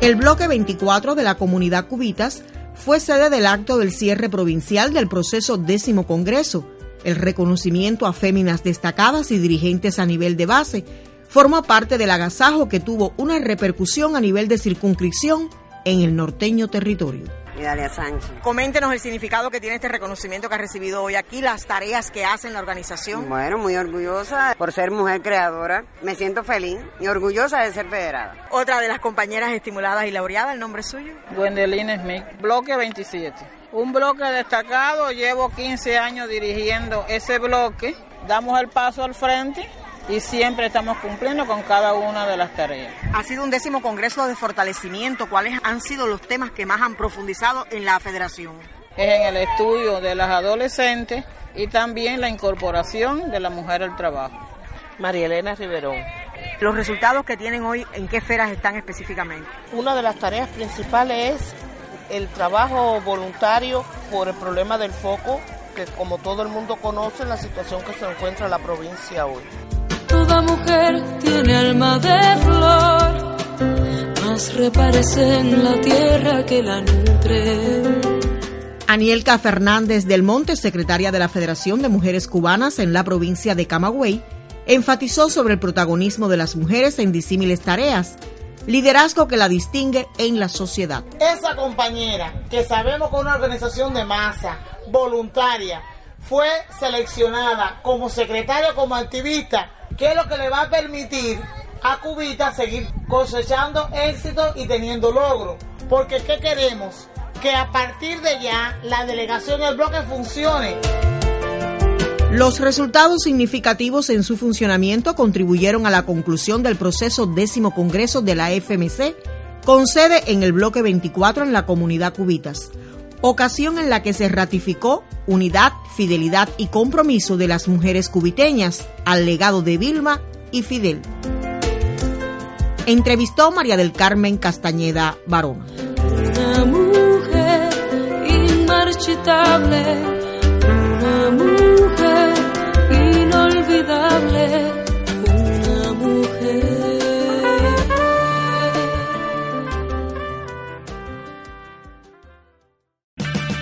El bloque 24 de la comunidad Cubitas fue sede del acto del cierre provincial del proceso décimo Congreso. El reconocimiento a féminas destacadas y dirigentes a nivel de base forma parte del agasajo que tuvo una repercusión a nivel de circunscripción en el norteño territorio. Dalia Sánchez. Coméntenos el significado que tiene este reconocimiento que ha recibido hoy aquí, las tareas que hace en la organización. Bueno, muy orgullosa por ser mujer creadora. Me siento feliz y orgullosa de ser federada. Otra de las compañeras estimuladas y laureadas, ¿el nombre suyo? Gwendelina Smith, bloque 27. Un bloque destacado, llevo 15 años dirigiendo ese bloque. Damos el paso al frente y siempre estamos cumpliendo con cada una de las tareas. Ha sido un décimo congreso de fortalecimiento. ¿Cuáles han sido los temas que más han profundizado en la federación? Es en el estudio de las adolescentes y también la incorporación de la mujer al trabajo. María Elena Riverón. Los resultados que tienen hoy, ¿en qué esferas están específicamente? Una de las tareas principales es el trabajo voluntario por el problema del foco, que como todo el mundo conoce, la situación que se encuentra la provincia hoy. Toda mujer tiene alma de flor, más reparece en la tierra que la nutre. Anielka Fernández del Monte, secretaria de la Federación de Mujeres Cubanas en la provincia de Camagüey, enfatizó sobre el protagonismo de las mujeres en disímiles tareas, liderazgo que la distingue en la sociedad. Esa compañera, que sabemos que es una organización de masa, voluntaria, fue seleccionada como secretaria, como activista ¿Qué es lo que le va a permitir a Cubita seguir cosechando éxito y teniendo logro. Porque ¿qué queremos? Que a partir de ya la delegación del bloque funcione. Los resultados significativos en su funcionamiento contribuyeron a la conclusión del proceso décimo congreso de la FMC, con sede en el bloque 24 en la comunidad Cubitas, ocasión en la que se ratificó unidad, fidelidad y compromiso de las mujeres cubiteñas al legado de Vilma y Fidel. Entrevistó María del Carmen Castañeda Barón. Una mujer inmarchitable,